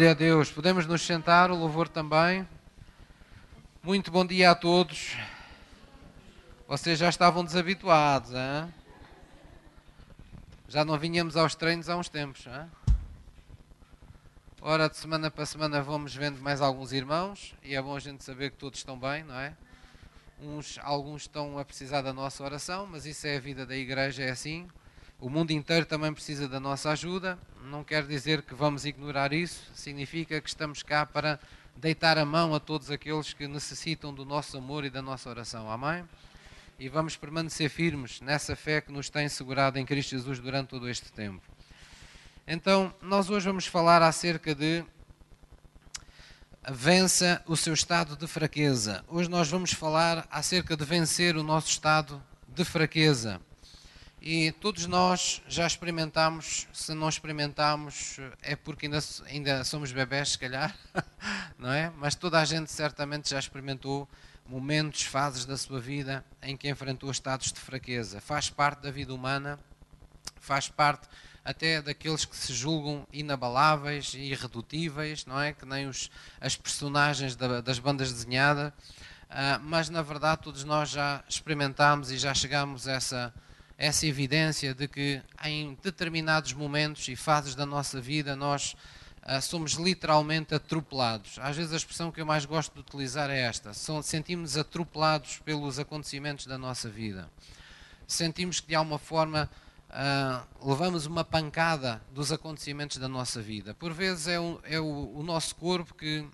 Glória a Deus. Podemos nos sentar, o louvor também. Muito bom dia a todos. Vocês já estavam desabituados, hein? Já não vinhamos aos treinos há uns tempos, hein? Ora, de semana para semana vamos vendo mais alguns irmãos e é bom a gente saber que todos estão bem, não é? Uns, alguns estão a precisar da nossa oração, mas isso é a vida da igreja, é assim. O mundo inteiro também precisa da nossa ajuda. Não quer dizer que vamos ignorar isso, significa que estamos cá para deitar a mão a todos aqueles que necessitam do nosso amor e da nossa oração. Amém? E vamos permanecer firmes nessa fé que nos tem segurado em Cristo Jesus durante todo este tempo. Então, nós hoje vamos falar acerca de vença o seu estado de fraqueza. Hoje nós vamos falar acerca de vencer o nosso estado de fraqueza. E todos nós já experimentamos, se não experimentamos, é porque ainda, ainda somos bebés, se calhar, não é? Mas toda a gente certamente já experimentou momentos, fases da sua vida em que enfrentou estados de fraqueza. Faz parte da vida humana, faz parte até daqueles que se julgam inabaláveis e irredutíveis, não é? Que nem os, as personagens da, das bandas desenhadas. Uh, mas na verdade todos nós já experimentámos e já chegámos a essa essa evidência de que em determinados momentos e fases da nossa vida nós uh, somos literalmente atropelados. Às vezes a expressão que eu mais gosto de utilizar é esta: sentimos atropelados pelos acontecimentos da nossa vida. Sentimos que de alguma forma uh, levamos uma pancada dos acontecimentos da nossa vida. Por vezes é, o, é o, o nosso corpo que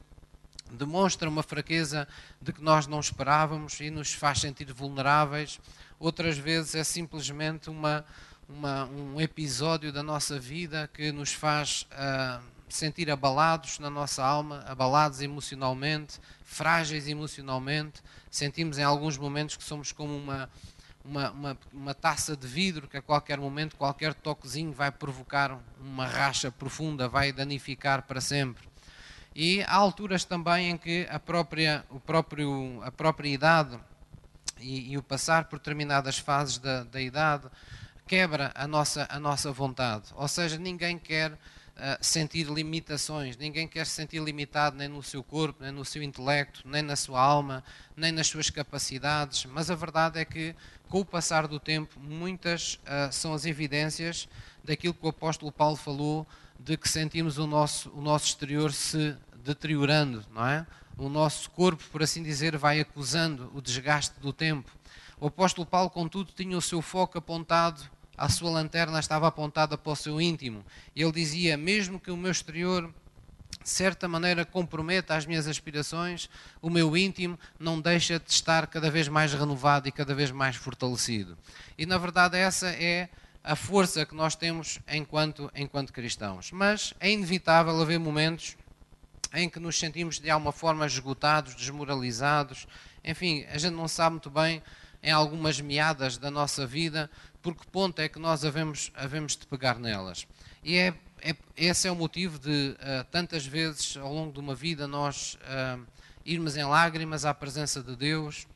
demonstra uma fraqueza de que nós não esperávamos e nos faz sentir vulneráveis outras vezes é simplesmente uma, uma, um episódio da nossa vida que nos faz uh, sentir abalados na nossa alma, abalados emocionalmente, frágeis emocionalmente. Sentimos em alguns momentos que somos como uma, uma, uma, uma, taça de vidro que a qualquer momento, qualquer toquezinho vai provocar uma racha profunda, vai danificar para sempre. E há alturas também em que a própria, o próprio, a própria idade e, e o passar por determinadas fases da, da idade quebra a nossa, a nossa vontade. Ou seja, ninguém quer uh, sentir limitações, ninguém quer se sentir limitado nem no seu corpo, nem no seu intelecto, nem na sua alma, nem nas suas capacidades. Mas a verdade é que, com o passar do tempo, muitas uh, são as evidências daquilo que o apóstolo Paulo falou, de que sentimos o nosso, o nosso exterior se deteriorando, não é? o nosso corpo, por assim dizer, vai acusando o desgaste do tempo. O apóstolo Paulo, contudo, tinha o seu foco apontado, a sua lanterna estava apontada para o seu íntimo. Ele dizia: mesmo que o meu exterior de certa maneira comprometa as minhas aspirações, o meu íntimo não deixa de estar cada vez mais renovado e cada vez mais fortalecido. E na verdade essa é a força que nós temos enquanto, enquanto cristãos. Mas é inevitável haver momentos em que nos sentimos de alguma forma esgotados, desmoralizados. Enfim, a gente não sabe muito bem em algumas meadas da nossa vida por que ponto é que nós havemos, havemos de pegar nelas. E é, é esse é o motivo de uh, tantas vezes ao longo de uma vida nós uh, irmos em lágrimas à presença de Deus,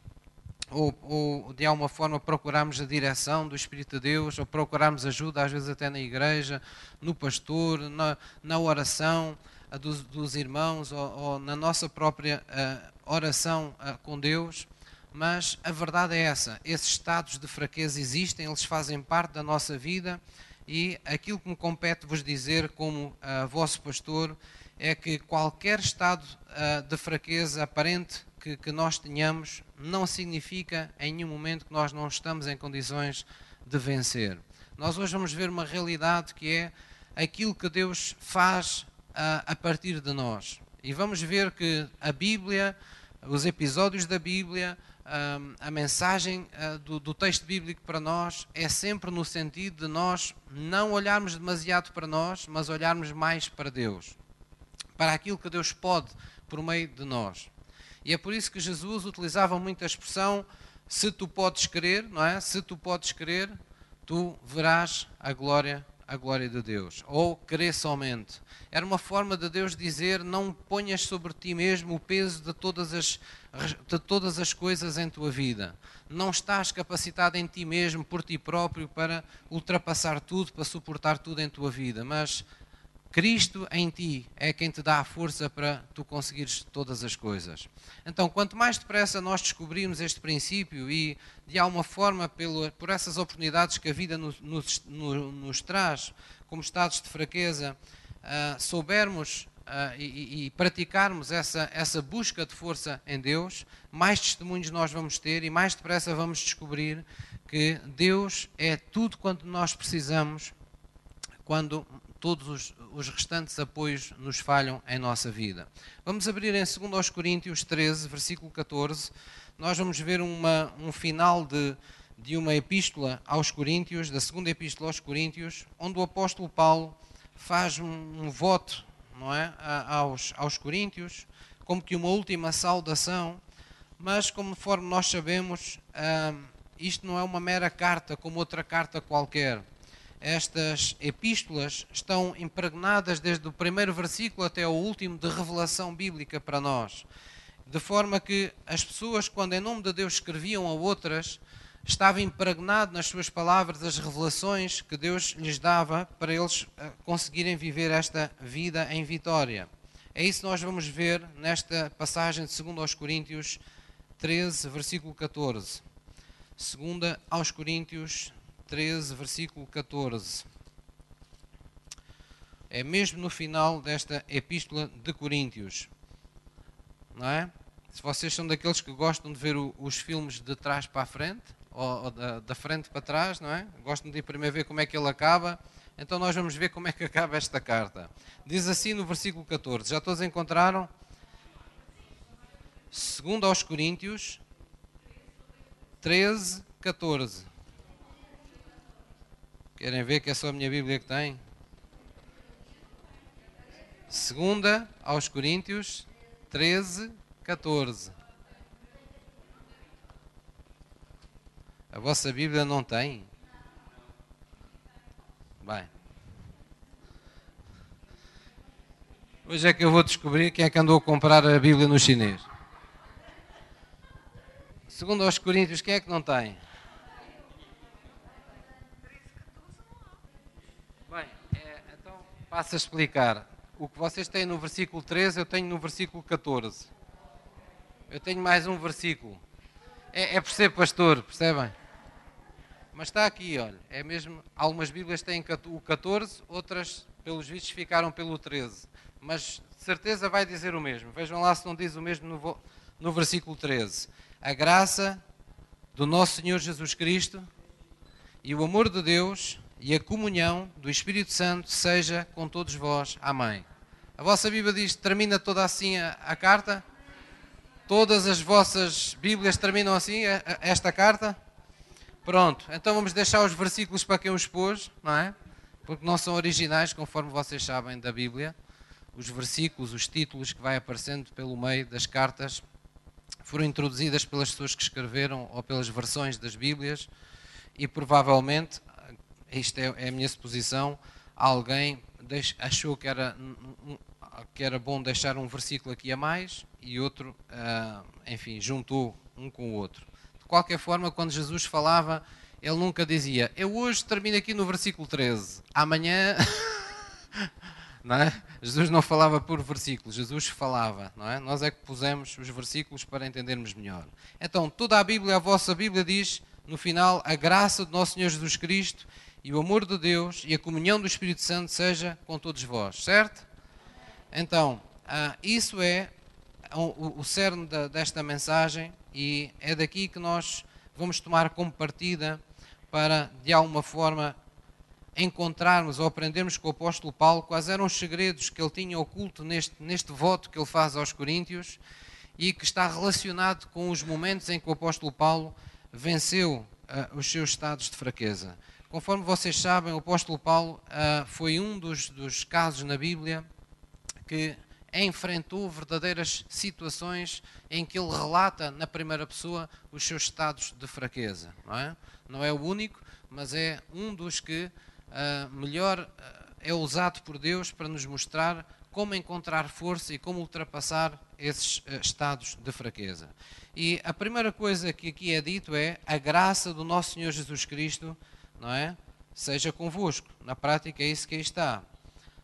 ou, ou, de alguma forma procurarmos a direção do Espírito de Deus, ou procurarmos ajuda, às vezes até na igreja, no pastor, na, na oração, dos, dos irmãos ou, ou, na nossa própria uh, oração uh, com Deus, mas a verdade é essa: esses estados de fraqueza existem, eles fazem parte da nossa vida e aquilo que me compete vos dizer, como uh, vosso pastor, é que qualquer estado de fraqueza aparente que, que nós tenhamos não significa em nenhum momento que nós não estamos em condições de vencer. Nós hoje vamos ver uma realidade que é aquilo que Deus faz a, a partir de nós. E vamos ver que a Bíblia, os episódios da Bíblia, a mensagem do, do, texto bíblico para nós é sempre no sentido de nós não olharmos demasiado para nós, mas olharmos mais para Deus, para aquilo que Deus pode por meio de nós. E é por isso que Jesus utilizava muito a expressão: se tu podes crer, não é? Se tu podes crer, tu verás a glória a glória de Deus, ou crer somente. Era uma forma de Deus dizer: não ponhas sobre ti mesmo o peso de todas as, de todas as coisas em tua vida. Não estás capacitado em ti mesmo, por ti próprio, para ultrapassar tudo, para suportar tudo em tua vida, mas Cristo em ti é quem te dá a força para tu conseguires todas as coisas. Então, quanto mais depressa nós descobrirmos este princípio e, de alguma forma, pelo, por essas oportunidades que a vida nos, nos, nos traz, como estados de fraqueza, uh, soubermos uh, e, e, praticarmos essa, essa busca de força em Deus, mais testemunhos nós vamos ter e mais depressa vamos descobrir que Deus é tudo quanto nós precisamos quando todos os, os, restantes apoios nos falham em nossa vida. Vamos abrir em 2 Coríntios 13, versículo 14. Nós vamos ver uma, um final de, de uma epístola aos Coríntios, da segunda epístola aos Coríntios, onde o apóstolo Paulo faz um, um voto não é, aos, aos Coríntios, como que uma última saudação, mas conforme nós sabemos, ah, isto não é uma mera carta como outra carta qualquer estas epístolas estão impregnadas desde o primeiro versículo até o último de revelação bíblica para nós. De forma que as pessoas, quando em nome de Deus escreviam a outras, estava impregnado nas suas palavras as revelações que Deus lhes dava para eles eh, conseguirem viver esta vida em vitória. É isso que nós vamos ver nesta passagem de 2 aos Coríntios 13, versículo 14. 2 aos Coríntios 13, versículo 14. É mesmo no final desta epístola de Coríntios. Não é? Se vocês são daqueles que gostam de ver o, os filmes de trás para a frente, ou, ou da, da, frente para trás, não é? Gostam de ir primeiro ver como é que ele acaba. Então nós vamos ver como é que acaba esta carta. Diz assim no versículo 14. Já todos encontraram? Segundo aos Coríntios 13, 14. Querem ver que é só a minha Bíblia que tem? Segunda aos Coríntios 13, 14. A vossa Bíblia não tem? Bem. Hoje é que eu vou descobrir quem é que andou a comprar a Bíblia no chinês. Segundo aos Coríntios, quem é que não tem? Passo a explicar. O que vocês têm no versículo 13, eu tenho no versículo 14. Eu tenho mais um versículo. É, é por ser pastor, percebem? Mas está aqui, olha. É mesmo. Algumas Bíblias têm o 14, outras, pelos vistos, ficaram pelo 13. Mas de certeza vai dizer o mesmo. Vejam lá se não diz o mesmo no, no versículo 13. A graça do nosso Senhor Jesus Cristo e o amor de Deus e a comunhão do Espírito Santo seja com todos vós. Amém. A vossa Bíblia diz, termina toda assim a, a carta? Todas as vossas Bíblias terminam assim a, a, esta carta? Pronto, então vamos deixar os versículos para quem os pôs, não é? Porque não são originais, conforme vocês sabem da Bíblia. Os versículos, os títulos que vai aparecendo pelo meio das cartas foram introduzidas pelas pessoas que escreveram ou pelas versões das Bíblias e provavelmente isto é, é a minha suposição, alguém achou que era, que era bom deixar um versículo aqui a mais e outro, uh, enfim, juntou um com o outro. De qualquer forma, quando Jesus falava, ele nunca dizia, eu hoje termino aqui no versículo 13, amanhã. não é? Jesus não falava por versículos, Jesus falava, não é? Nós é que pusemos os versículos para entendermos melhor. Então, toda a Bíblia, a vossa Bíblia diz, no final, a graça do nosso Senhor Jesus Cristo e o amor de Deus e a comunhão do Espírito Santo seja com todos vós, certo? Então, ah, isso é o, cerne desta mensagem e é daqui que nós vamos tomar como partida para, de alguma forma, encontrarmos ou aprendermos com o apóstolo Paulo quais eram os segredos que ele tinha oculto neste, neste voto que ele faz aos Coríntios e que está relacionado com os momentos em que o apóstolo Paulo venceu uh, os seus estados de fraqueza. Conforme vocês sabem, o apóstolo Paulo uh, foi um dos, dos casos na Bíblia que enfrentou verdadeiras situações em que ele relata na primeira pessoa os seus estados de fraqueza. Não é, não é o único, mas é um dos que uh, melhor uh, é usado por Deus para nos mostrar como encontrar força e como ultrapassar esses uh, estados de fraqueza. E a primeira coisa que aqui é dito é a graça do nosso Senhor Jesus Cristo não é? Seja convosco. Na prática é isso que aí está.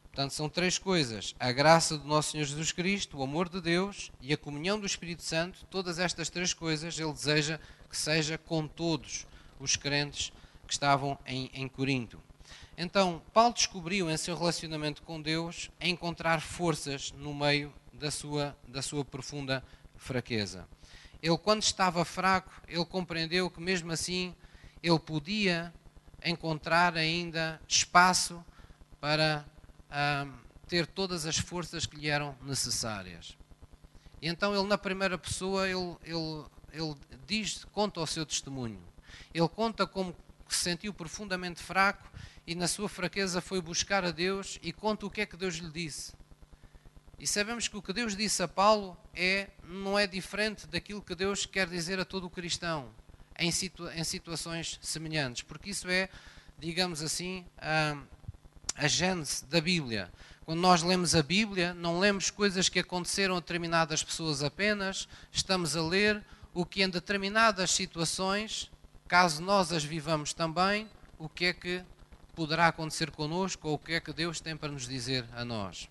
Portanto, são três coisas: a graça do nosso Senhor Jesus Cristo, o amor de Deus e a comunhão do Espírito Santo. Todas estas três coisas Ele deseja que seja com todos os crentes que estavam em, em Corinto. Então, Paulo descobriu em seu relacionamento com Deus encontrar forças no meio da sua, da sua profunda fraqueza. Ele, quando estava fraco, ele compreendeu que mesmo assim ele podia encontrar ainda espaço para ter todas as forças que lhe eram necessárias. E então ele, na primeira pessoa, ele, ele, ele diz, conta o seu testemunho. Ele conta como se sentiu profundamente fraco e na sua fraqueza foi buscar a Deus e conta o que é que Deus lhe disse. E sabemos que o que Deus disse a Paulo é, não é diferente daquilo que Deus quer dizer a todo o cristão em, situa em situações semelhantes, porque isso é, digamos assim, a, a gênese da Bíblia. Quando nós lemos a Bíblia, não lemos coisas que aconteceram a determinadas pessoas apenas, estamos a ler o que em determinadas situações, caso nós as vivamos também, o que é que poderá acontecer connosco ou o que é que Deus tem para nos dizer a nós.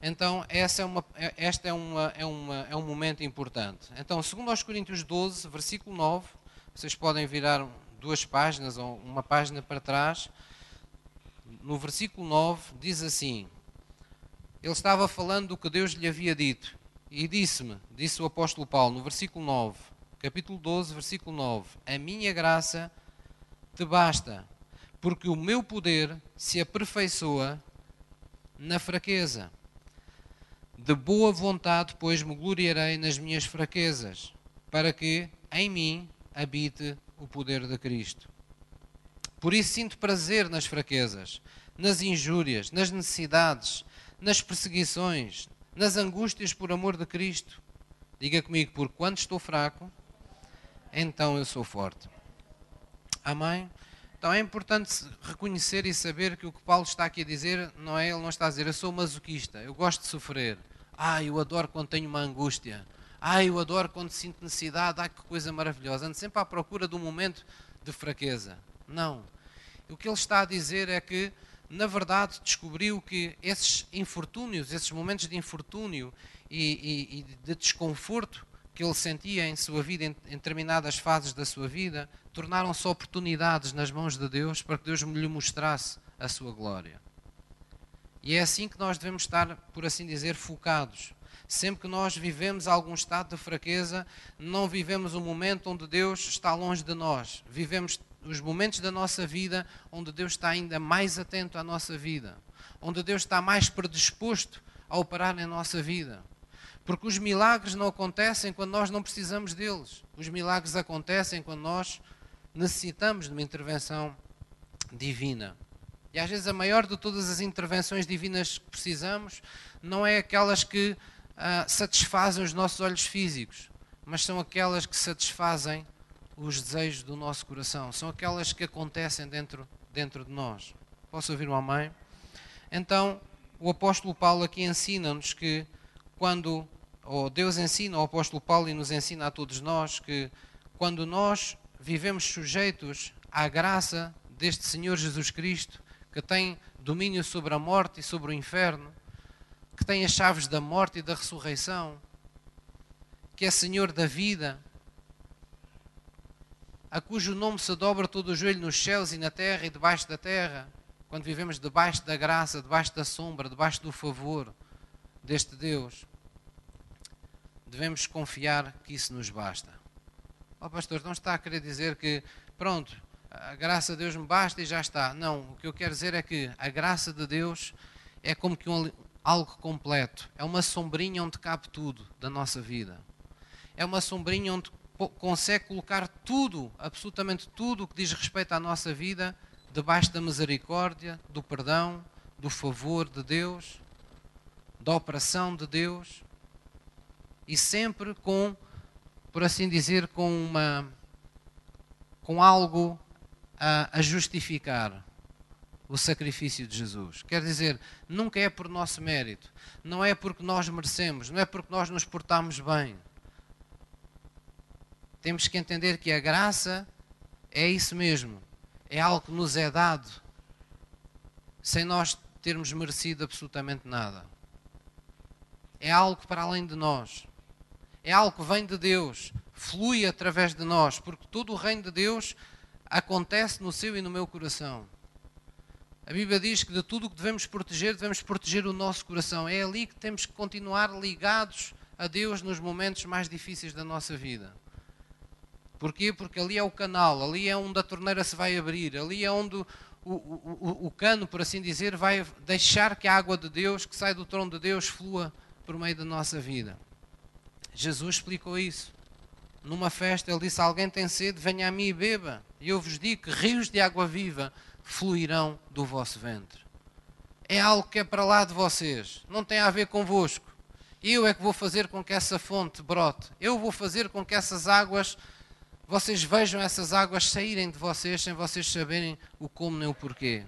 Então, essa é uma, esta é, uma, é, uma, é um momento importante. Então, segundo aos Coríntios 12, versículo 9, vocês podem virar duas páginas ou uma página para trás. No versículo 9 diz assim: Ele estava falando do que Deus lhe havia dito. E disse-me, disse o apóstolo Paulo, no versículo 9, capítulo 12, versículo 9: A minha graça te basta, porque o meu poder se aperfeiçoa na fraqueza. De boa vontade, pois, me gloriarei nas minhas fraquezas, para que em mim habite o poder de Cristo. Por isso sinto prazer nas fraquezas, nas injúrias, nas necessidades, nas perseguições, nas angústias por amor de Cristo. Diga comigo, porque quando estou fraco, então eu sou forte. Amém? Então é importante reconhecer e saber que o que Paulo está aqui a dizer não é, ele não está a dizer eu sou masoquista, eu gosto de sofrer. Ah, eu adoro quando tenho uma angústia. Ah, eu adoro quando sinto necessidade. Ah, que coisa maravilhosa. Ando sempre à procura de um momento de fraqueza. Não. O que ele está a dizer é que, na verdade, descobriu que esses infortúnios, esses momentos de infortúnio e, e, e de desconforto que ele sentia em sua vida, em, em determinadas fases da sua vida, tornaram-se oportunidades nas mãos de Deus para que Deus lhe mostrasse a sua glória. E é assim que nós devemos estar, por assim dizer, focados. Sempre que nós vivemos algum estado de fraqueza, não vivemos um momento onde Deus está longe de nós. Vivemos os momentos da nossa vida onde Deus está ainda mais atento à nossa vida, onde Deus está mais predisposto a operar na nossa vida. Porque os milagres não acontecem quando nós não precisamos deles. Os milagres acontecem quando nós necessitamos de uma intervenção divina. E às vezes a maior de todas as intervenções divinas que precisamos não é aquelas que uh, satisfazem os nossos olhos físicos, mas são aquelas que satisfazem os desejos do nosso coração, são aquelas que acontecem dentro, dentro de nós. Posso ouvir uma mãe? Então, o apóstolo Paulo aqui ensina-nos que quando ou Deus ensina ao apóstolo Paulo e nos ensina a todos nós que quando nós vivemos sujeitos à graça deste Senhor Jesus Cristo, que tem domínio sobre a morte e sobre o inferno, que tem as chaves da morte e da ressurreição, que é Senhor da vida, a cujo nome se dobra todo o joelho nos céus e na terra e debaixo da terra, quando vivemos debaixo da graça, debaixo da sombra, debaixo do favor deste Deus devemos confiar que isso nos basta. Ó oh, pastor, não está a querer dizer que, pronto, a graça de Deus me basta e já está. Não, o que eu quero dizer é que a graça de Deus é como que um, algo completo. É uma sombrinha onde cabe tudo da nossa vida. É uma sombrinha onde consegue colocar tudo, absolutamente tudo o que diz respeito à nossa vida, debaixo da misericórdia, do perdão, do favor de Deus, da operação de Deus e sempre com, por assim dizer, com uma com algo a, a justificar o sacrifício de Jesus. Quer dizer, nunca é por nosso mérito, não é porque nós merecemos, não é porque nós nos portamos bem. Temos que entender que a graça é isso mesmo, é algo que nos é dado, sem nós termos merecido absolutamente nada. É algo para além de nós. É algo que vem de Deus, flui através de nós, porque todo o reino de Deus acontece no seu e no meu coração. A Bíblia diz que de tudo o que devemos proteger, devemos proteger o nosso coração. É ali que temos que continuar ligados a Deus nos momentos mais difíceis da nossa vida. Porquê? Porque ali é o canal, ali é onde a torneira se vai abrir, ali é onde o, o, o, o cano, por assim dizer, vai deixar que a água de Deus, que sai do trono de Deus, flua por meio da nossa vida. Jesus explicou isso. Numa festa, ele disse: Alguém tem sede, venha a mim e beba. E eu vos digo que rios de água viva fluirão do vosso ventre. É algo que é para lá de vocês, não tem a ver convosco. Eu é que vou fazer com que essa fonte brote. Eu vou fazer com que essas águas, vocês vejam essas águas saírem de vocês sem vocês saberem o como nem o porquê.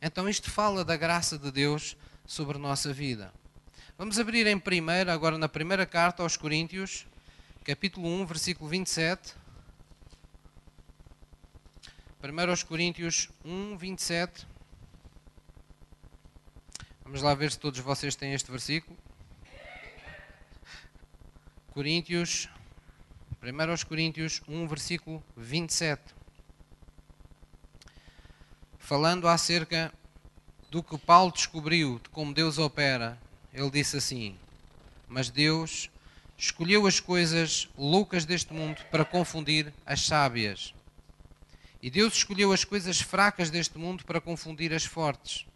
Então isto fala da graça de Deus sobre a nossa vida. Vamos abrir em primeira, agora na primeira carta aos Coríntios, capítulo 1, versículo 27. 1 aos Coríntios 1, 27. Vamos lá ver se todos vocês têm este versículo. Coríntios, 1 aos Coríntios 1, versículo 27. Falando acerca do que Paulo descobriu, de como Deus opera, ele disse assim: Mas Deus escolheu as coisas loucas deste mundo para confundir as sábias e Deus escolheu as coisas fracas deste mundo para confundir as fortes.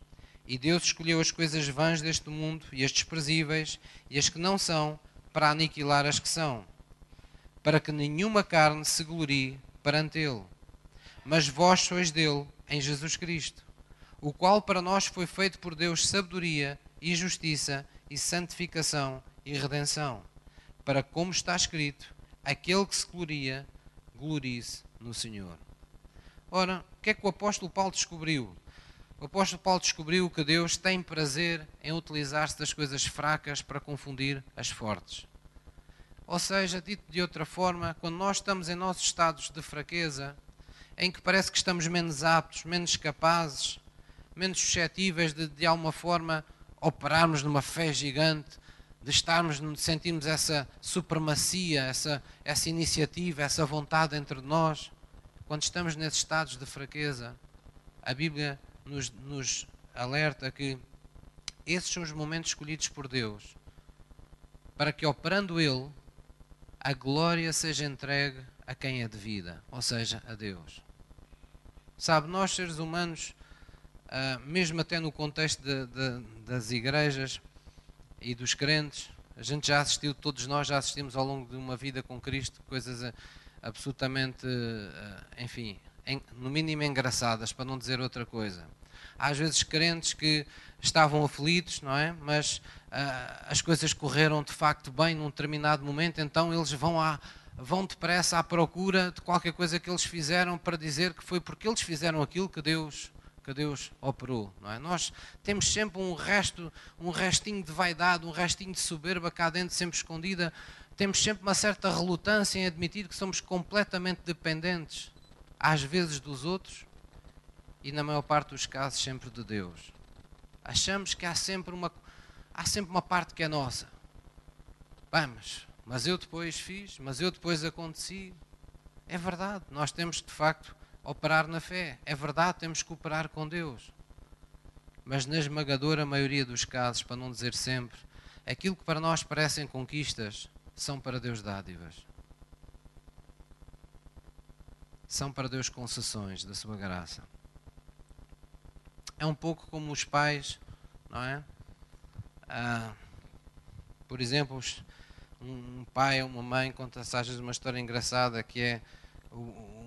E Deus escolheu as coisas vãs deste mundo e as desprezíveis e as que não são para aniquilar as que são, para que nenhuma carne se glorie perante Ele. Mas vós sois dele em Jesus Cristo, o qual para nós foi feito por Deus sabedoria e justiça e santificação e redenção, para como está escrito, aquele que se gloria, glorie-se no Senhor. Ora, o que é que o apóstolo Paulo descobriu? O apóstolo Paulo descobriu que Deus tem prazer em utilizar-se das coisas fracas para confundir as fortes. Ou seja, dito de outra forma, quando nós estamos em nossos estados de fraqueza, em que parece que estamos menos aptos, menos capazes, menos suscetíveis de, de alguma forma, operarmos numa fé gigante, de estarmos, de sentirmos essa supremacia, essa, essa iniciativa, essa vontade entre nós, quando estamos nesses estados de fraqueza, a Bíblia nos, nos alerta que esses são os momentos escolhidos por Deus para que, operando Ele, a glória seja entregue a quem é devida, ou seja, a Deus. Sabe, nós seres humanos, uh, mesmo até no contexto de, de, das igrejas e dos crentes, a gente já assistiu, todos nós já assistimos ao longo de uma vida com Cristo, coisas absolutamente, eh, enfim, no mínimo engraçadas, para não dizer outra coisa. Às vezes crentes que estavam aflitos, não é? Mas uh, as coisas correram de facto bem num determinado momento, então eles vão à, vão depressa à procura de qualquer coisa que eles fizeram para dizer que foi porque eles fizeram aquilo que Deus que Deus operou, não é? Nós temos sempre um resto, um restinho de vaidade, um restinho de soberba cá dentro, sempre escondida, temos sempre uma certa relutância em admitir que somos completamente dependentes, às vezes dos outros e, na maior parte dos casos, sempre de Deus. Achamos que há sempre uma, há sempre uma parte que é nossa. Vamos, mas eu depois fiz, mas eu depois aconteci. É verdade, nós temos de facto operar na fé. É verdade, temos que cooperar com Deus. Mas na esmagadora maioria dos casos, para não dizer sempre, aquilo que para nós parecem conquistas são para Deus dádivas. São para Deus concessões da sua graça. É um pouco como os pais, não é? Ah, por exemplo, um pai ou uma mãe conta às vezes uma história engraçada que é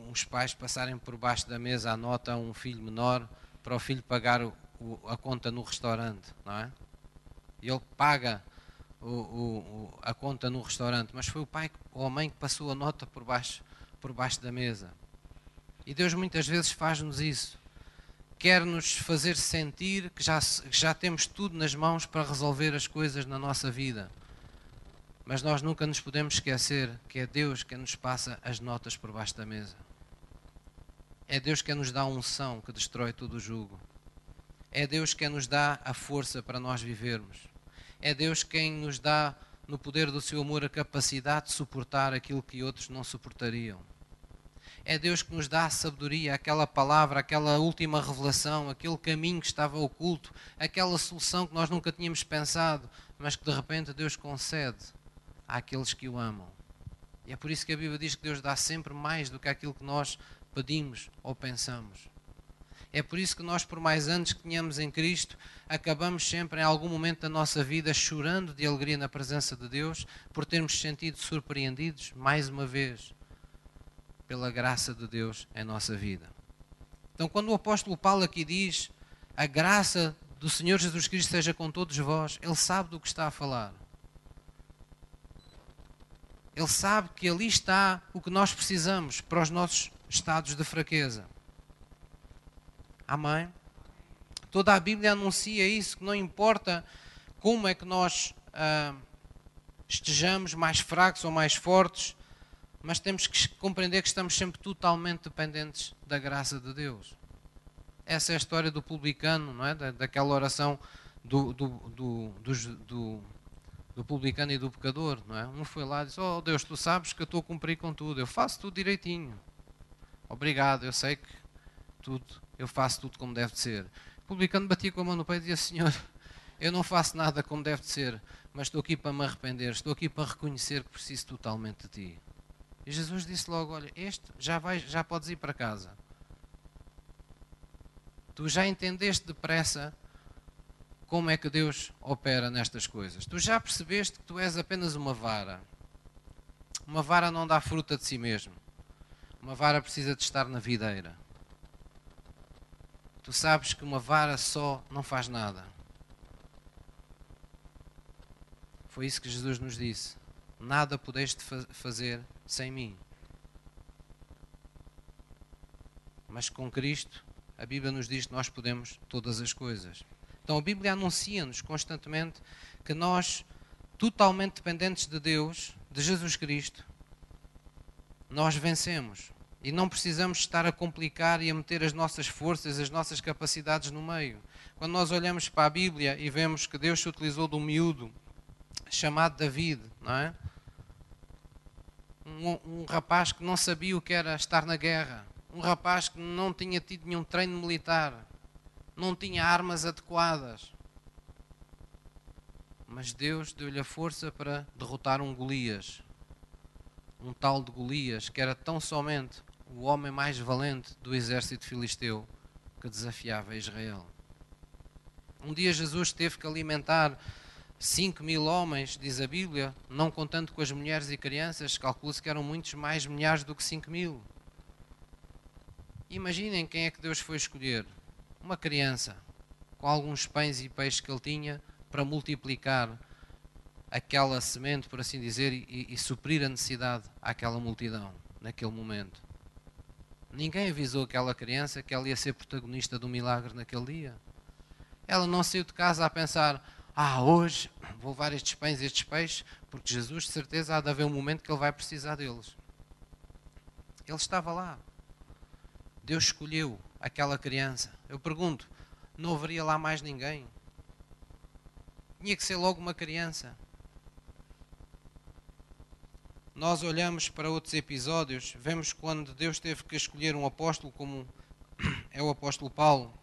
uns pais passarem por baixo da mesa a nota a um filho menor para o filho pagar o, a conta no restaurante, não é? E ele paga o, o, a conta no restaurante, mas foi o pai ou a mãe que passou a nota por baixo, por baixo da mesa. E Deus muitas vezes faz-nos isso. Quer nos fazer sentir que já, já temos tudo nas mãos para resolver as coisas na nossa vida. Mas nós nunca nos podemos esquecer que é Deus que nos passa as notas por baixo da mesa. É Deus que nos dá a unção que destrói todo o jugo. É Deus quem nos dá a força para nós vivermos. É Deus quem nos dá, no poder do seu amor, a capacidade de suportar aquilo que outros não suportariam. É Deus que nos dá a sabedoria, aquela palavra, aquela última revelação, aquele caminho que estava oculto, aquela solução que nós nunca tínhamos pensado, mas que de repente Deus concede àqueles que o amam. E é por isso que a Bíblia diz que Deus dá sempre mais do que aquilo que nós pedimos ou pensamos. É por isso que nós, por mais anos que tenhamos em Cristo, acabamos sempre, em algum momento da nossa vida, chorando de alegria na presença de Deus, por termos sentido surpreendidos, mais uma vez, pela graça de Deus em nossa vida. Então, quando o apóstolo Paulo aqui diz a graça do Senhor Jesus Cristo seja com todos vós, ele sabe do que está a falar. Ele sabe que ali está o que nós precisamos para os nossos estados de fraqueza. Amém? Toda a Bíblia anuncia isso, que não importa como é que nós ah, estejamos mais fracos ou mais fortes, mas temos que compreender que estamos sempre totalmente dependentes da graça de Deus. Essa é a história do publicano, não é? Da, daquela oração do, do, do, do, do publicano e do pecador, não é? Um foi lá e disse: Oh Deus, tu sabes que eu estou a cumprir com tudo, eu faço tudo direitinho. Obrigado, eu sei que tudo, eu faço tudo como deve de ser. O publicano batia com a mão no peito e dizia: Senhor, eu não faço nada como deve de ser, mas estou aqui para me arrepender, estou aqui para reconhecer que preciso totalmente de ti. E Jesus disse logo: Olha, este já, vai, já podes ir para casa. Tu já entendeste depressa como é que Deus opera nestas coisas. Tu já percebeste que tu és apenas uma vara. Uma vara não dá fruta de si mesmo. Uma vara precisa de estar na videira. Tu sabes que uma vara só não faz nada. Foi isso que Jesus nos disse. Nada pudeste fazer sem mim. Mas com Cristo, a Bíblia nos diz que nós podemos todas as coisas. Então a Bíblia anuncia-nos constantemente que nós, totalmente dependentes de Deus, de Jesus Cristo, nós vencemos. E não precisamos estar a complicar e a meter as nossas forças, as nossas capacidades no meio. Quando nós olhamos para a Bíblia e vemos que Deus se utilizou de um miúdo chamado David, não é? um, um rapaz que não sabia o que era estar na guerra, um rapaz que não tinha tido nenhum treino militar, não tinha armas adequadas. Mas Deus deu-lhe a força para derrotar um Golias, um tal de Golias, que era tão somente o homem mais valente do exército filisteu que desafiava Israel. Um dia Jesus teve que alimentar 5 mil homens, diz a Bíblia, não contando com as mulheres e crianças, calcula-se que eram muitos mais milhares do que 5 mil. Imaginem quem é que Deus foi escolher. Uma criança, com alguns pães e peixes que ele tinha, para multiplicar aquela semente, por assim dizer, e, e suprir a necessidade àquela multidão, naquele momento. Ninguém avisou aquela criança que ela ia ser protagonista do milagre naquele dia. Ela não saiu de casa a pensar: ah, hoje vou levar estes pães e estes peixes, porque Jesus, de certeza, há de haver um momento que ele vai precisar deles. Ele estava lá. Deus escolheu aquela criança. Eu pergunto: não haveria lá mais ninguém? Tinha que ser logo uma criança. Nós olhamos para outros episódios, vemos quando Deus teve que escolher um apóstolo, como é o apóstolo Paulo,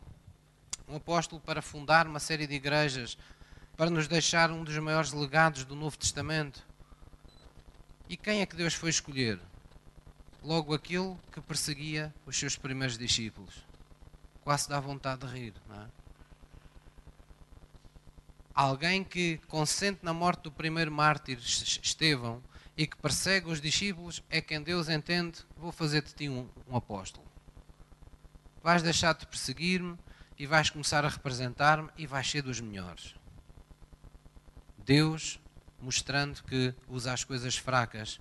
um apóstolo para fundar uma série de igrejas, para nos deixar um dos maiores legados do Novo Testamento. E quem é que Deus foi escolher? Logo aquele que perseguia os seus primeiros discípulos. Quase dá vontade de rir, não é? Alguém que consente na morte do primeiro mártir, Estevão, e que persegue os discípulos, é quem Deus entende: vou fazer de ti um, um apóstolo. Vais deixar de perseguir-me e vais começar a representar-me e vais ser dos melhores. Deus mostrando que usa as coisas fracas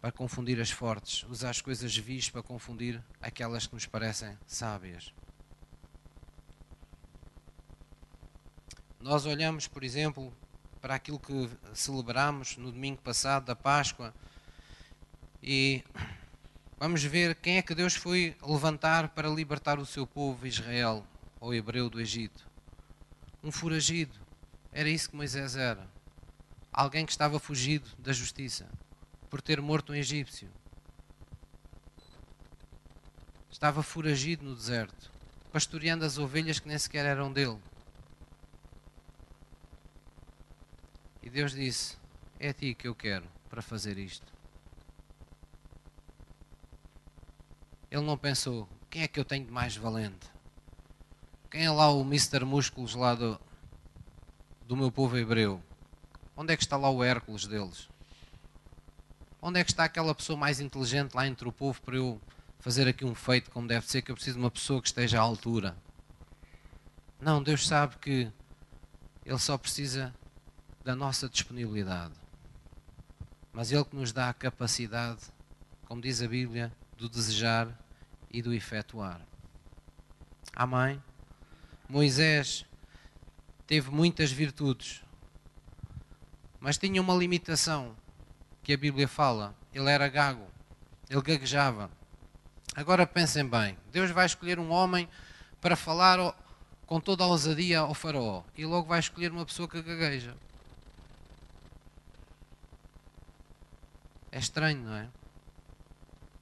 para confundir as fortes, usa as coisas vis para confundir aquelas que nos parecem sábias. Nós olhamos, por exemplo, para aquilo que celebramos no domingo passado da Páscoa e vamos ver quem é que Deus foi levantar para libertar o seu povo Israel, ou hebreu do Egito. Um foragido. Era isso que Moisés era. Alguém que estava fugido da justiça por ter morto um egípcio. Estava foragido no deserto, pastoreando as ovelhas que nem sequer eram dele. E Deus disse: É a ti que eu quero para fazer isto. Ele não pensou: quem é que eu tenho de mais valente? Quem é lá o Mr. Músculos lá do, do meu povo hebreu? Onde é que está lá o Hércules deles? Onde é que está aquela pessoa mais inteligente lá entre o povo para eu fazer aqui um feito como deve ser, que eu preciso de uma pessoa que esteja à altura? Não, Deus sabe que Ele só precisa da nossa disponibilidade. Mas Ele que nos dá a capacidade, como diz a Bíblia, do desejar e do efetuar. Amém? Moisés teve muitas virtudes, mas tinha uma limitação que a Bíblia fala. Ele era gago, ele gaguejava. Agora pensem bem: Deus vai escolher um homem para falar com toda a ousadia ao Faraó e logo vai escolher uma pessoa que gagueja. É estranho, não é?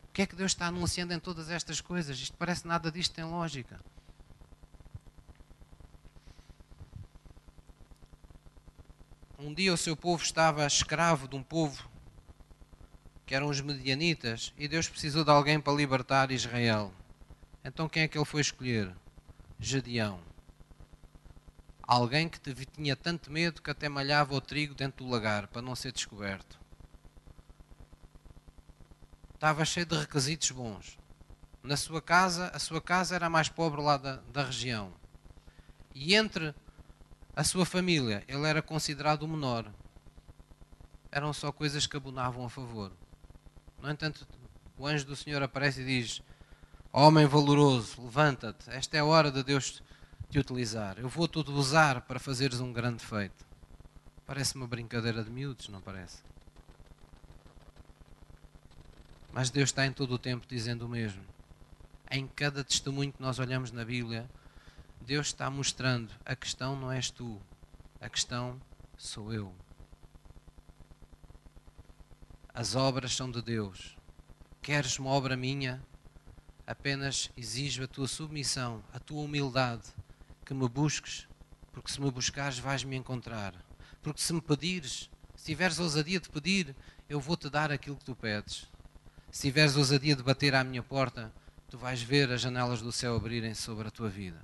O que é que Deus está anunciando em todas estas coisas? Isto parece nada disto tem lógica. Um dia o seu povo estava escravo de um povo que eram os medianitas e Deus precisou de alguém para libertar Israel. Então quem é que ele foi escolher? Gedeão. Alguém que tinha tanto medo que até malhava o trigo dentro do lagar para não ser descoberto estava cheio de requisitos bons. Na sua casa, a sua casa era a mais pobre lá da, da região. E entre a sua família, ele era considerado o menor. Eram só coisas que abonavam a favor. No entanto, o anjo do Senhor aparece e diz: Homem valoroso, levanta-te, esta é a hora de Deus te utilizar. Eu vou-te usar para fazeres um grande feito. Parece uma brincadeira de miúdos, não parece? Mas Deus está em todo o tempo dizendo o mesmo. Em cada testemunho que nós olhamos na Bíblia, Deus está mostrando: a questão não és tu, a questão sou eu. As obras são de Deus. Queres uma obra minha? Apenas exijo a tua submissão, a tua humildade, que me busques, porque se me buscares vais-me encontrar. Porque se me pedires, se tiveres ousadia de pedir, eu vou-te dar aquilo que tu pedes. Se tiveres ousadia de bater à minha porta, tu vais ver as janelas do céu abrirem sobre a tua vida.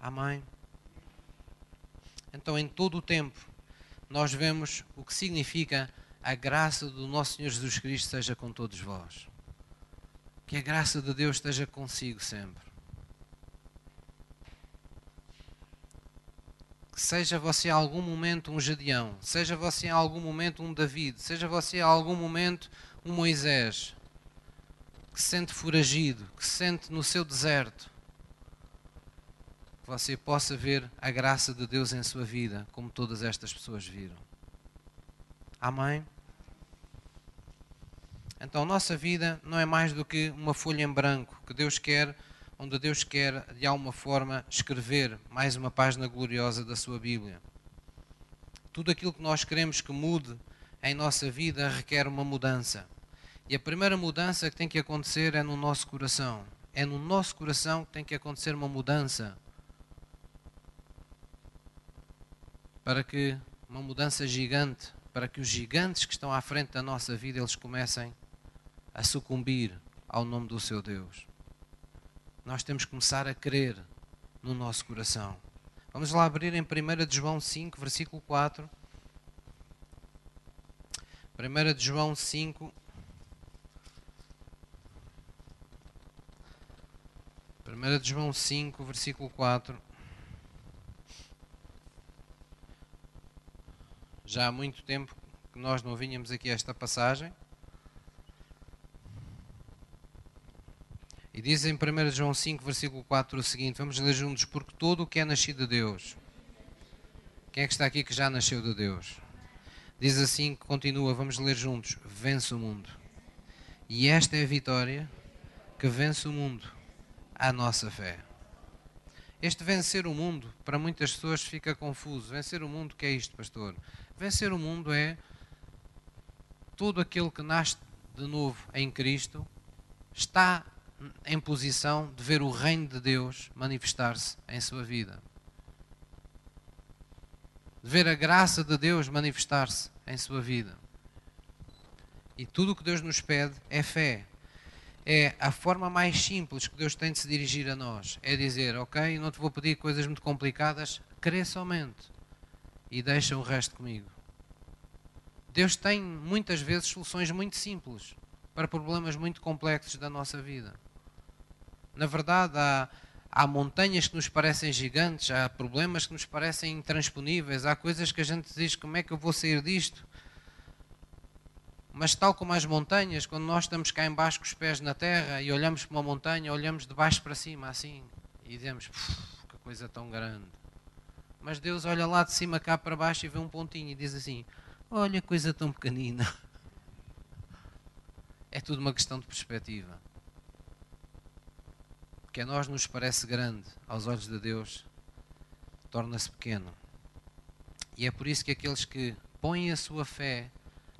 Amém? Então, em todo o tempo, nós vemos o que significa a graça do nosso Senhor Jesus Cristo seja com todos vós. Que a graça de Deus esteja consigo sempre. Seja você em algum momento um Gedeão, seja você em algum momento um David, seja você em algum momento um Moisés, que se sente foragido, que se sente no seu deserto, que você possa ver a graça de Deus em sua vida, como todas estas pessoas viram. Amém? Então, nossa vida não é mais do que uma folha em branco que Deus quer onde Deus quer, de alguma forma, escrever mais uma página gloriosa da sua Bíblia. Tudo aquilo que nós queremos que mude em nossa vida requer uma mudança. E a primeira mudança que tem que acontecer é no nosso coração. É no nosso coração que tem que acontecer uma mudança. Para que uma mudança gigante, para que os gigantes que estão à frente da nossa vida eles comecem a sucumbir ao nome do seu Deus nós temos que começar a crer no nosso coração. Vamos lá abrir em 1 João 5, versículo 4. 1 João 5. 1 João 5, versículo 4. Já há muito tempo que nós não vinhamos aqui a esta passagem. E diz em 1 João 5, versículo 4 o seguinte: vamos ler juntos, porque todo o que é nascido de Deus. Quem é que está aqui que já nasceu de Deus? Diz assim continua, vamos ler juntos: vence o mundo. E esta é a vitória que vence o mundo, a nossa fé. Este vencer o mundo, para muitas pessoas fica confuso. Vencer o mundo, que é isto, pastor? Vencer o mundo é todo aquele que nasce de novo em Cristo está em posição de ver o reino de Deus manifestar-se em sua vida. De ver a graça de Deus manifestar-se em sua vida. E tudo o que Deus nos pede é fé. É a forma mais simples que Deus tem de se dirigir a nós. É dizer, ok, não te vou pedir coisas muito complicadas, crê somente. E deixa o resto comigo. Deus tem muitas vezes soluções muito simples para problemas muito complexos da nossa vida. Na verdade, há, há montanhas que nos parecem gigantes, há problemas que nos parecem intransponíveis, há coisas que a gente diz: como é que eu vou sair disto? Mas, tal como as montanhas, quando nós estamos cá embaixo com os pés na terra e olhamos para uma montanha, olhamos de baixo para cima, assim, e dizemos: que coisa tão grande. Mas Deus olha lá de cima cá para baixo e vê um pontinho e diz assim: Olha, coisa tão pequenina. É tudo uma questão de perspectiva que a nós nos parece grande aos olhos de Deus, torna-se pequeno. E é por isso que aqueles que põem a sua fé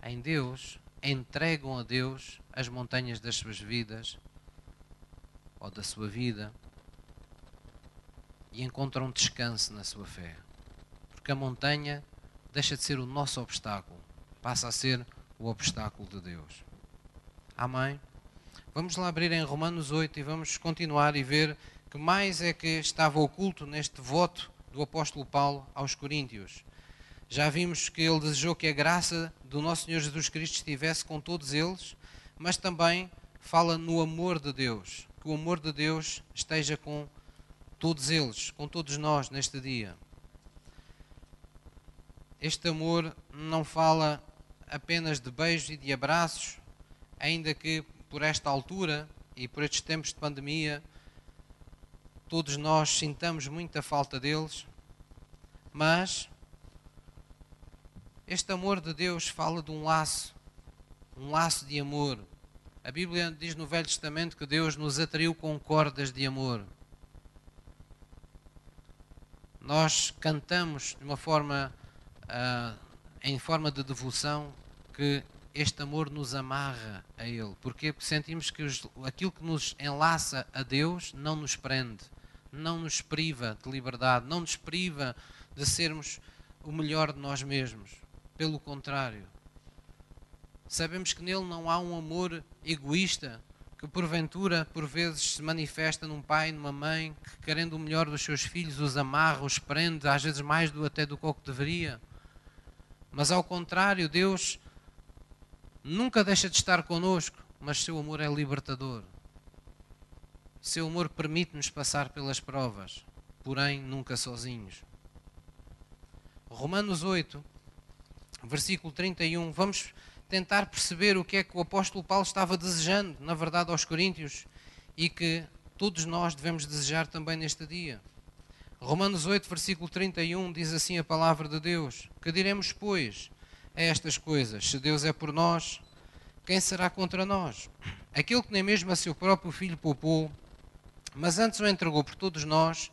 em Deus entregam a Deus as montanhas das suas vidas ou da sua vida e encontram descanso na sua fé. Porque a montanha deixa de ser o nosso obstáculo, passa a ser o obstáculo de Deus. Amém? Vamos lá abrir em Romanos 8 e vamos continuar e ver que mais é que estava oculto neste voto do apóstolo Paulo aos Coríntios. Já vimos que ele desejou que a graça do nosso Senhor Jesus Cristo estivesse com todos eles, mas também fala no amor de Deus, que o amor de Deus esteja com todos eles, com todos nós neste dia. Este amor não fala apenas de beijos e de abraços, ainda que por esta altura e por estes tempos de pandemia, todos nós sintamos muita falta deles, mas este amor de Deus fala de um laço, um laço de amor. A Bíblia diz no Velho Testamento que Deus nos atraiu com cordas de amor. Nós cantamos de uma forma, uh, em forma de devoção, que este amor nos amarra a Ele. Porquê? Porque sentimos que os, aquilo que nos enlaça a Deus não nos prende, não nos priva de liberdade, não nos priva de sermos o melhor de nós mesmos. Pelo contrário, sabemos que nele não há um amor egoísta que porventura, por vezes, se manifesta num pai, numa mãe, que querendo o melhor dos seus filhos, os amarra, os prende, às vezes mais do até do que deveria. Mas ao contrário, Deus nunca deixa de estar conosco, mas seu amor é libertador. Seu amor permite-nos passar pelas provas, porém nunca sozinhos. Romanos 8, versículo 31, vamos tentar perceber o que é que o apóstolo Paulo estava desejando, na verdade, aos Coríntios e que todos nós devemos desejar também neste dia. Romanos 8, versículo 31 diz assim a palavra de Deus: Que diremos, pois? A estas coisas. Se Deus é por nós, quem será contra nós? Aquele que nem mesmo a seu próprio filho poupou, mas antes o entregou por todos nós,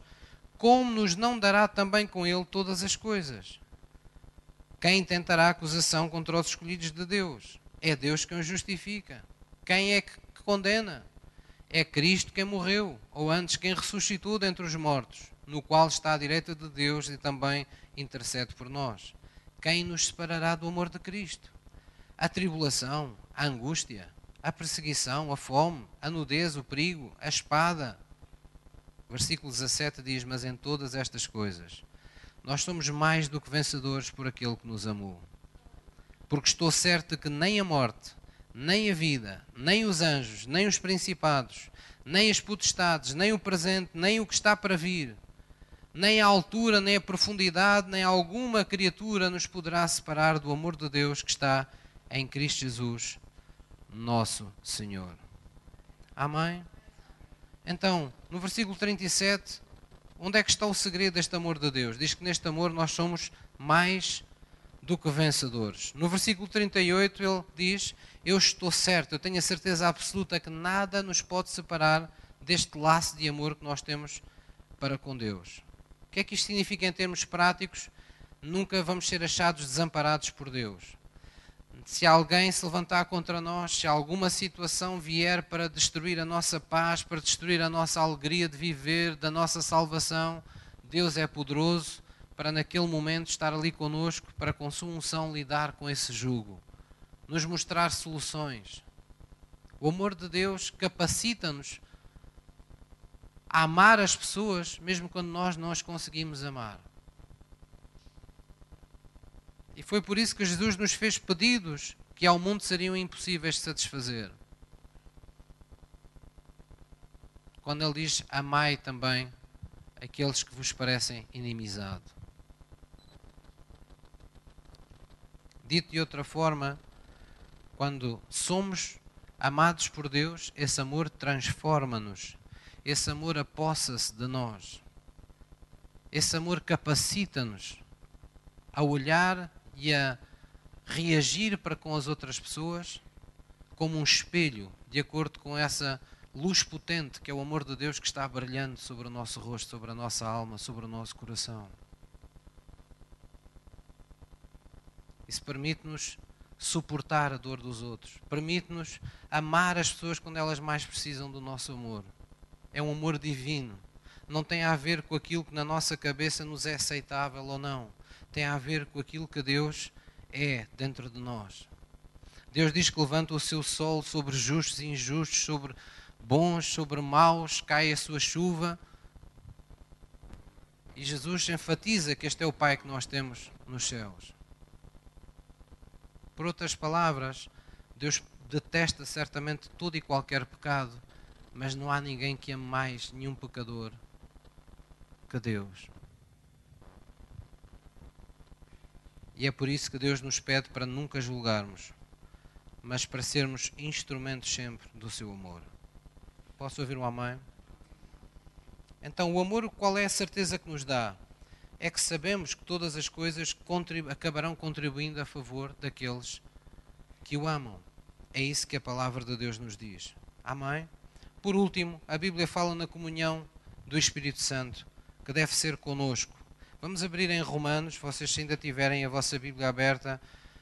como nos não dará também com ele todas as coisas? Quem tentará acusação contra os escolhidos de Deus? É Deus quem os justifica. Quem é que condena? É Cristo quem morreu, ou antes quem ressuscitou dentre os mortos, no qual está à direita de Deus e também intercede por nós. Quem nos separará do amor de Cristo? A tribulação, a angústia, a perseguição, a fome, a nudez, o perigo, a espada. Versículo 17 diz: Mas em todas estas coisas, nós somos mais do que vencedores por aquele que nos amou. Porque estou certo de que nem a morte, nem a vida, nem os anjos, nem os principados, nem as potestades, nem o presente, nem o que está para vir, nem a altura, nem a profundidade, nem alguma criatura nos poderá separar do amor de Deus que está em Cristo Jesus, nosso Senhor. Amém? Então, no versículo 37, onde é que está o segredo deste amor de Deus? Diz que neste amor nós somos mais do que vencedores. No versículo 38 ele diz: Eu estou certo, eu tenho a certeza absoluta que nada nos pode separar deste laço de amor que nós temos para com Deus. Que é que isto significa em termos práticos? Nunca vamos ser achados desamparados por Deus. Se alguém se levantar contra nós, se alguma situação vier para destruir a nossa paz, para destruir a nossa alegria de viver, da nossa salvação, Deus é poderoso para naquele momento estar ali conosco, para com sua unção lidar com esse jugo, nos mostrar soluções. O amor de Deus capacita-nos a amar as pessoas, mesmo quando nós não as conseguimos amar. E foi por isso que Jesus nos fez pedidos que ao mundo seriam impossíveis de satisfazer. Quando ele diz: Amai também aqueles que vos parecem inimizade. Dito de outra forma, quando somos amados por Deus, esse amor transforma-nos, esse amor apossa-se de nós, esse amor capacita-nos a olhar e a reagir para com as outras pessoas como um espelho, de acordo com essa luz potente que é o amor de Deus que está brilhando sobre o nosso rosto, sobre a nossa alma, sobre o nosso coração. Isso permite-nos suportar a dor dos outros, permite-nos amar as pessoas quando elas mais precisam do nosso amor. É um amor divino. Não tem a ver com aquilo que na nossa cabeça nos é aceitável ou não. Tem a ver com aquilo que Deus é dentro de nós. Deus diz que levanta o seu sol sobre justos e injustos, sobre bons, sobre maus, cai a sua chuva. E Jesus enfatiza que este é o Pai que nós temos nos céus. Por outras palavras, Deus detesta certamente todo e qualquer pecado, mas não há ninguém que ame mais nenhum pecador que Deus. E é por isso que Deus nos pede para nunca julgarmos, mas para sermos instrumentos sempre do seu amor. Posso ouvir um amém? Então, o amor, qual é a certeza que nos dá? é que sabemos que todas as coisas contribu acabarão contribuindo a favor daqueles que o amam. É isso que a palavra de Deus nos diz. Amém? Por último, a Bíblia fala na comunhão do Espírito Santo, que deve ser conosco. Vamos abrir em Romanos, vocês se ainda tiverem a vossa Bíblia aberta,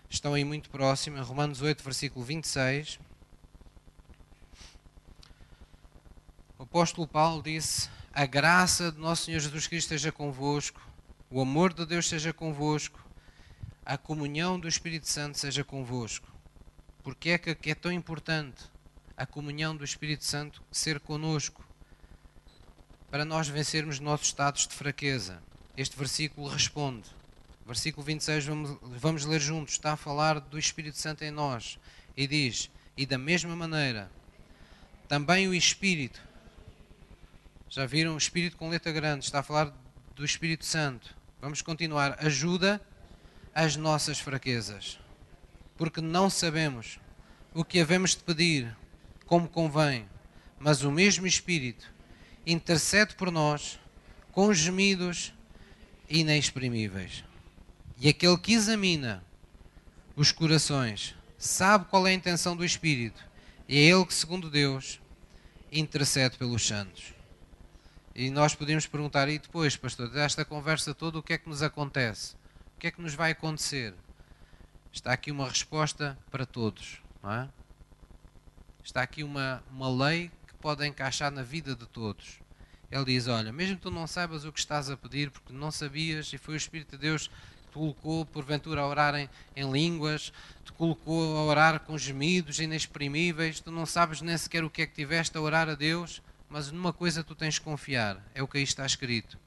estão aí muito próximo, em Romanos 8, versículo 26. O apóstolo Paulo disse: A graça de nosso Senhor Jesus Cristo esteja convosco o amor de Deus seja convosco, a comunhão do Espírito Santo seja convosco. Porque é que é tão importante a comunhão do Espírito Santo ser conosco para nós vencermos nossos estados de fraqueza? Este versículo responde. Versículo 26, vamos, vamos ler juntos. Está a falar do Espírito Santo em nós e diz: E da mesma maneira, também o Espírito. Já viram? O Espírito com letra grande está a falar do Espírito Santo Vamos continuar. Ajuda as nossas fraquezas. Porque não sabemos o que havemos de pedir como convém, mas o mesmo Espírito intercede por nós com gemidos inexprimíveis. E aquele que examina os corações sabe qual é a intenção do Espírito, e é ele que, segundo Deus, intercede pelos santos. E nós podemos perguntar, e depois, pastor, desta conversa toda, o que é que nos acontece? O que é que nos vai acontecer? Está aqui uma resposta para todos, não é? Está aqui uma, uma lei que pode encaixar na vida de todos. Ele diz: Olha, mesmo que tu não saibas o que estás a pedir, porque não sabias, e foi o Espírito de Deus que te colocou, porventura, a orar em, em línguas, te colocou a orar com gemidos inexprimíveis, tu não sabes nem sequer o que é que tiveste a orar a Deus mas numa coisa tu tens de confiar, é o que aí está escrito.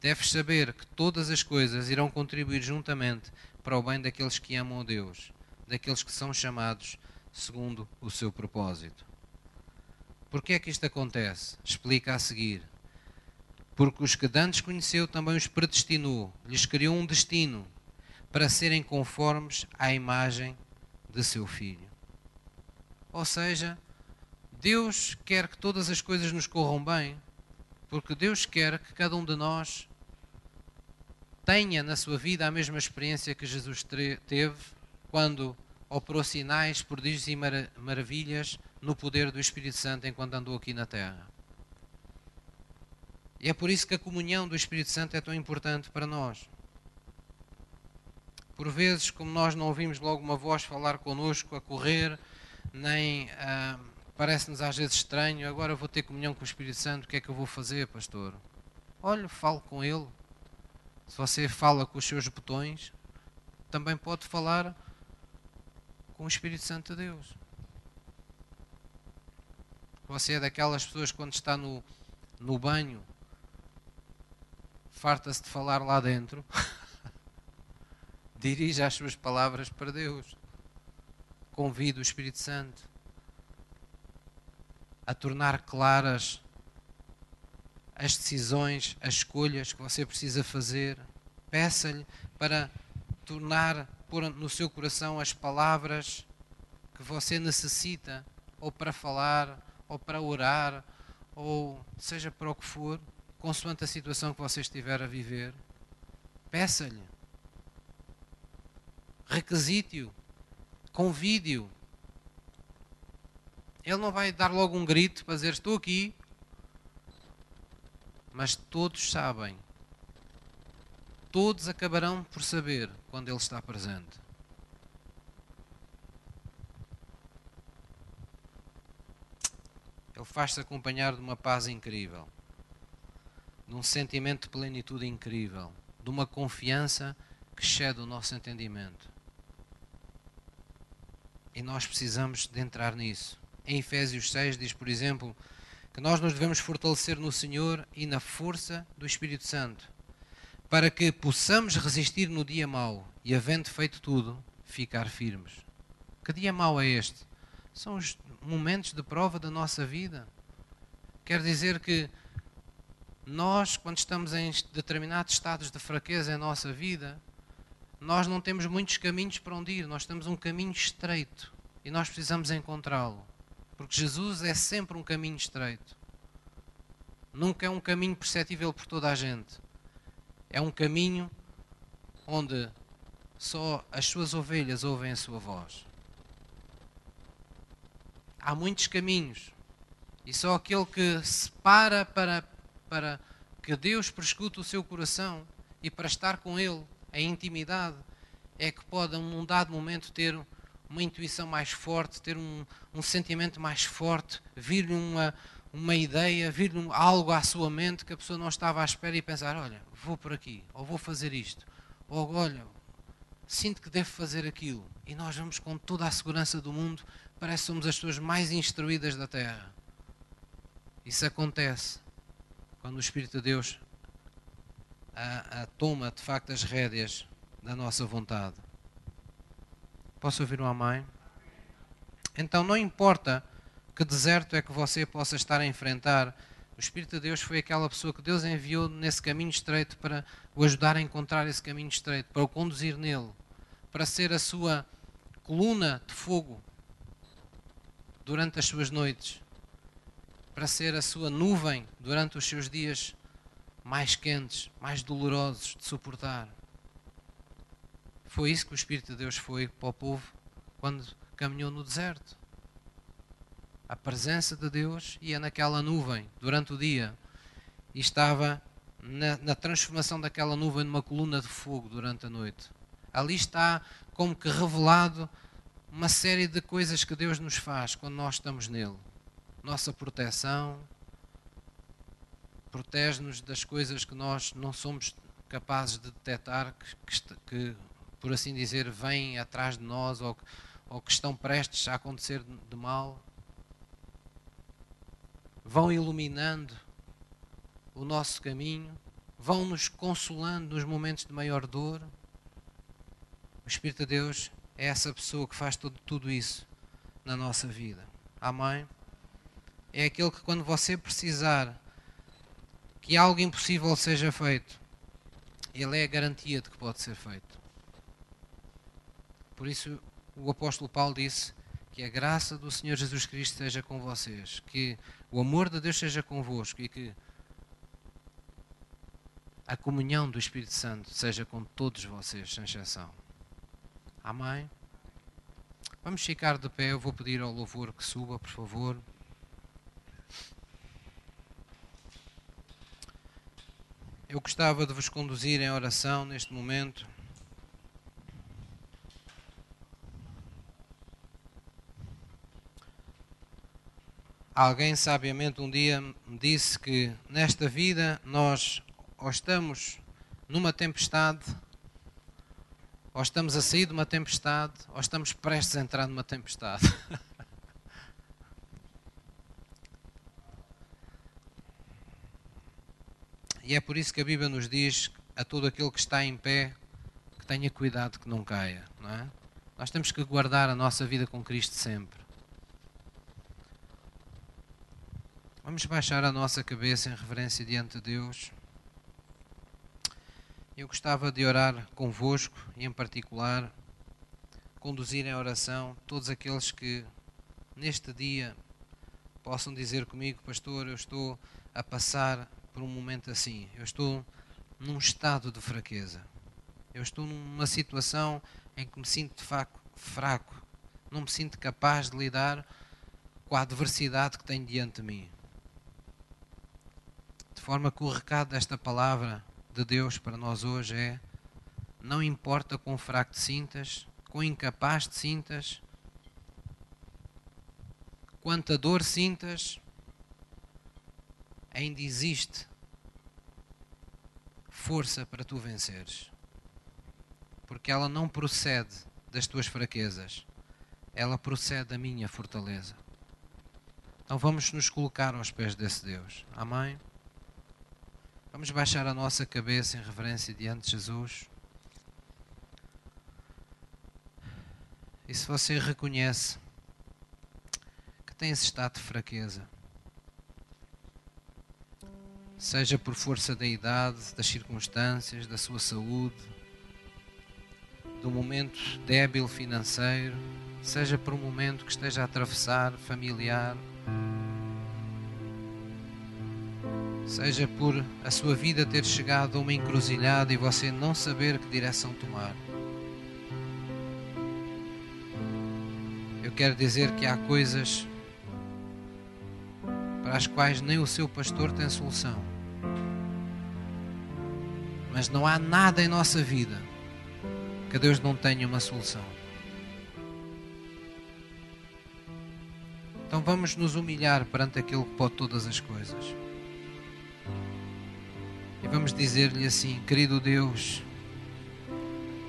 Deves saber que todas as coisas irão contribuir juntamente para o bem daqueles que amam a Deus, daqueles que são chamados segundo o seu propósito. Porquê é que isto acontece? Explica a seguir. Porque os que dantes conheceu também os predestinou, lhes criou um destino para serem conformes à imagem de seu filho. Ou seja, Deus quer que todas as coisas nos corram bem, porque Deus quer que cada um de nós tenha na sua vida a mesma experiência que Jesus teve quando operou sinais, prodígios e maravilhas no poder do Espírito Santo enquanto andou aqui na terra. E é por isso que a comunhão do Espírito Santo é tão importante para nós. Por vezes, como nós não ouvimos logo uma voz falar connosco a correr, nem ah, parece-nos às vezes estranho, agora vou ter comunhão com o Espírito Santo, o que é que eu vou fazer, pastor? Olha, falo com ele. Se você fala com os seus botões, também pode falar com o Espírito Santo de Deus. Você é daquelas pessoas quando está no, no banho, farta-se de falar lá dentro. Dirige as suas palavras para Deus. Convide o Espírito Santo a tornar claras as decisões, as escolhas que você precisa fazer. Peça-lhe para tornar, pôr no seu coração as palavras que você necessita, ou para falar, ou para orar, ou seja para o que for, consoante a situação que você estiver a viver. Peça-lhe requisite-o, convide-o. Ele não vai dar logo um grito para dizer estou aqui, mas todos sabem, todos acabarão por saber quando ele está presente. Ele faz-se acompanhar de uma paz incrível, de um sentimento de plenitude incrível, de uma confiança que excede o nosso entendimento. E nós precisamos de entrar nisso. Em Efésios 6 diz, por exemplo, que nós nos devemos fortalecer no Senhor e na força do Espírito Santo, para que possamos resistir no dia mau e, havendo feito tudo, ficar firmes. Que dia mau é este? São os momentos de prova da nossa vida. Quer dizer que nós, quando estamos em determinados estados de fraqueza em nossa vida, nós não temos muitos caminhos para onde ir, nós temos um caminho estreito e nós precisamos encontrá-lo. Porque Jesus é sempre um caminho estreito. Nunca é um caminho perceptível por toda a gente. É um caminho onde só as suas ovelhas ouvem a sua voz. Há muitos caminhos e só aquele que se para para, para que Deus prescute o seu coração e para estar com Ele a intimidade, é que pode, num dado momento, ter uma intuição mais forte, ter um, um sentimento mais forte, vir-lhe uma, uma ideia, vir-lhe algo à sua mente que a pessoa não estava à espera e pensar: olha, vou por aqui, ou vou fazer isto, ou olha, sinto que devo fazer aquilo. E nós vamos com toda a segurança do mundo, parece que somos as pessoas mais instruídas da terra. Isso acontece quando o Espírito de Deus a, a toma de facto as rédeas da nossa vontade. Posso ouvir uma mãe? Então não importa que deserto é que você possa estar a enfrentar, o Espírito de Deus foi aquela pessoa que Deus enviou nesse caminho estreito para o ajudar a encontrar esse caminho estreito, para o conduzir nele, para ser a sua coluna de fogo durante as suas noites, para ser a sua nuvem durante os seus dias mais quentes, mais dolorosos de suportar. Foi isso que o Espírito de Deus foi para o povo quando caminhou no deserto. A presença de Deus ia naquela nuvem durante o dia e estava na, na transformação daquela nuvem numa coluna de fogo durante a noite. Ali está como que revelado uma série de coisas que Deus nos faz quando nós estamos nele. Nossa proteção, protege-nos das coisas que nós não somos capazes de detectar, que, que, que por assim dizer, vêm atrás de nós ou, ou que estão prestes a acontecer de mal. Vão iluminando o nosso caminho, vão nos consolando nos momentos de maior dor. O Espírito de Deus é essa pessoa que faz tudo, tudo isso na nossa vida. Amém? É aquele que, quando você precisar que algo impossível seja feito, ele é a garantia de que pode ser feito. Por isso, o apóstolo Paulo disse que a graça do Senhor Jesus Cristo esteja com vocês, que o amor de Deus seja convosco e que a comunhão do Espírito Santo seja com todos vocês, sem exceção. Amém? Vamos ficar de pé. Eu vou pedir ao louvor que suba, por favor. Eu gostava de vos conduzir em oração neste momento. Alguém sabiamente um dia me disse que nesta vida nós ou estamos numa tempestade, ou estamos a sair de uma tempestade, ou estamos prestes a entrar numa tempestade. e é por isso que a Bíblia nos diz a todo aquele que está em pé que tenha cuidado que não caia, não é? Nós temos que guardar a nossa vida com Cristo sempre. Vamos baixar a nossa cabeça em reverência diante de Deus. Eu gostava de orar convosco e, em particular, conduzir em oração todos aqueles que neste dia possam dizer comigo, Pastor, eu estou a passar por um momento assim, eu estou num estado de fraqueza, eu estou numa situação em que me sinto de facto fraco, não me sinto capaz de lidar com a adversidade que tenho diante de mim. De forma que o recado desta palavra de Deus para nós hoje é: não importa quão fraco te sintas, quão incapaz te sintas, quanta dor sintas, ainda existe força para tu venceres. Porque ela não procede das tuas fraquezas, ela procede da minha fortaleza. Então vamos nos colocar aos pés desse Deus. Amém? Vamos baixar a nossa cabeça em reverência diante de Jesus. E se você reconhece que tem esse estado de fraqueza, seja por força da idade, das circunstâncias, da sua saúde, do momento débil financeiro, seja por um momento que esteja a atravessar familiar, seja por a sua vida ter chegado a uma encruzilhada e você não saber que direção tomar. Eu quero dizer que há coisas para as quais nem o seu pastor tem solução. Mas não há nada em nossa vida que Deus não tenha uma solução. Então vamos nos humilhar perante aquele que pode todas as coisas. E vamos dizer-lhe assim: querido Deus,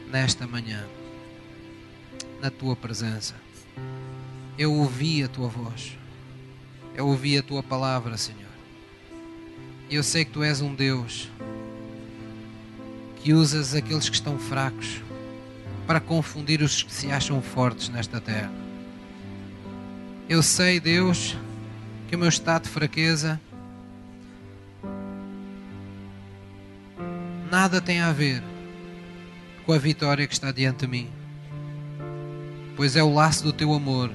nesta manhã, na tua presença, eu ouvi a tua voz, eu ouvi a tua palavra, Senhor. E eu sei que tu és um Deus que usas aqueles que estão fracos para confundir os que se acham fortes nesta terra. Eu sei, Deus, que o meu estado de fraqueza nada tem a ver com a vitória que está diante de mim, pois é o laço do teu amor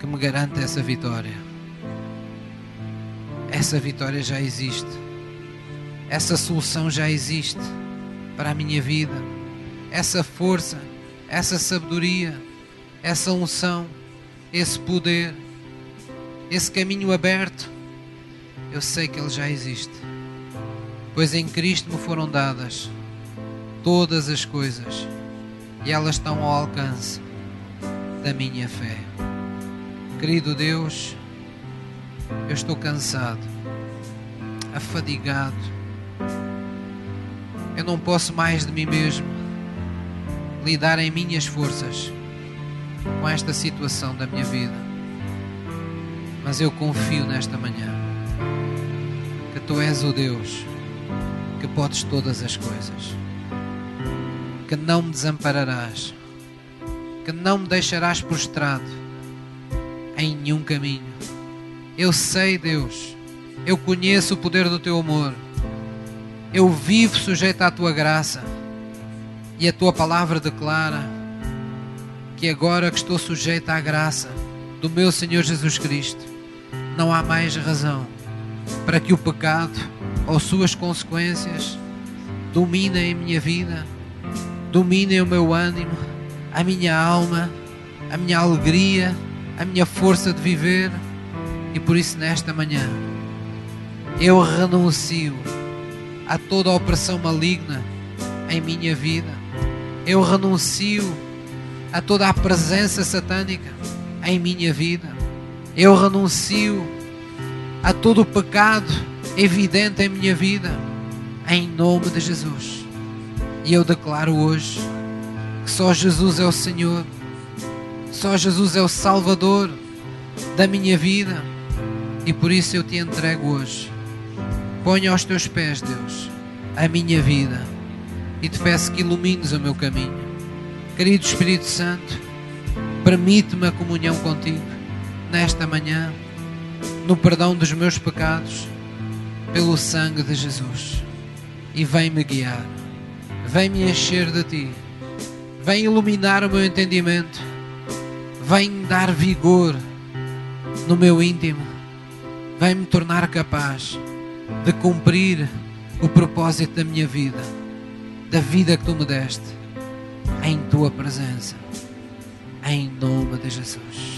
que me garante essa vitória. Essa vitória já existe, essa solução já existe para a minha vida, essa força, essa sabedoria, essa unção, esse poder, esse caminho aberto. Eu sei que ele já existe pois em Cristo me foram dadas todas as coisas e elas estão ao alcance da minha fé. Querido Deus, eu estou cansado, afadigado, eu não posso mais de mim mesmo lidar em minhas forças com esta situação da minha vida, mas eu confio nesta manhã que Tu és o Deus que podes todas as coisas, que não me desampararás, que não me deixarás prostrado em nenhum caminho. Eu sei, Deus, eu conheço o poder do teu amor, eu vivo sujeito à tua graça e a tua palavra declara que agora que estou sujeito à graça do meu Senhor Jesus Cristo, não há mais razão para que o pecado ou suas consequências dominem a minha vida, dominem o meu ânimo, a minha alma, a minha alegria, a minha força de viver. E por isso, nesta manhã, eu renuncio a toda a opressão maligna em minha vida. Eu renuncio a toda a presença satânica em minha vida. Eu renuncio a todo o pecado evidente em minha vida, em nome de Jesus. E eu declaro hoje que só Jesus é o Senhor, só Jesus é o Salvador da minha vida, e por isso eu te entrego hoje. Ponho aos teus pés, Deus, a minha vida e te peço que ilumines o meu caminho. Querido Espírito Santo, permite-me a comunhão contigo nesta manhã, no perdão dos meus pecados, pelo sangue de Jesus. E vem-me guiar, vem-me encher de ti, vem iluminar o meu entendimento, vem dar vigor no meu íntimo, vem me tornar capaz de cumprir o propósito da minha vida, da vida que tu me deste, em tua presença, em nome de Jesus.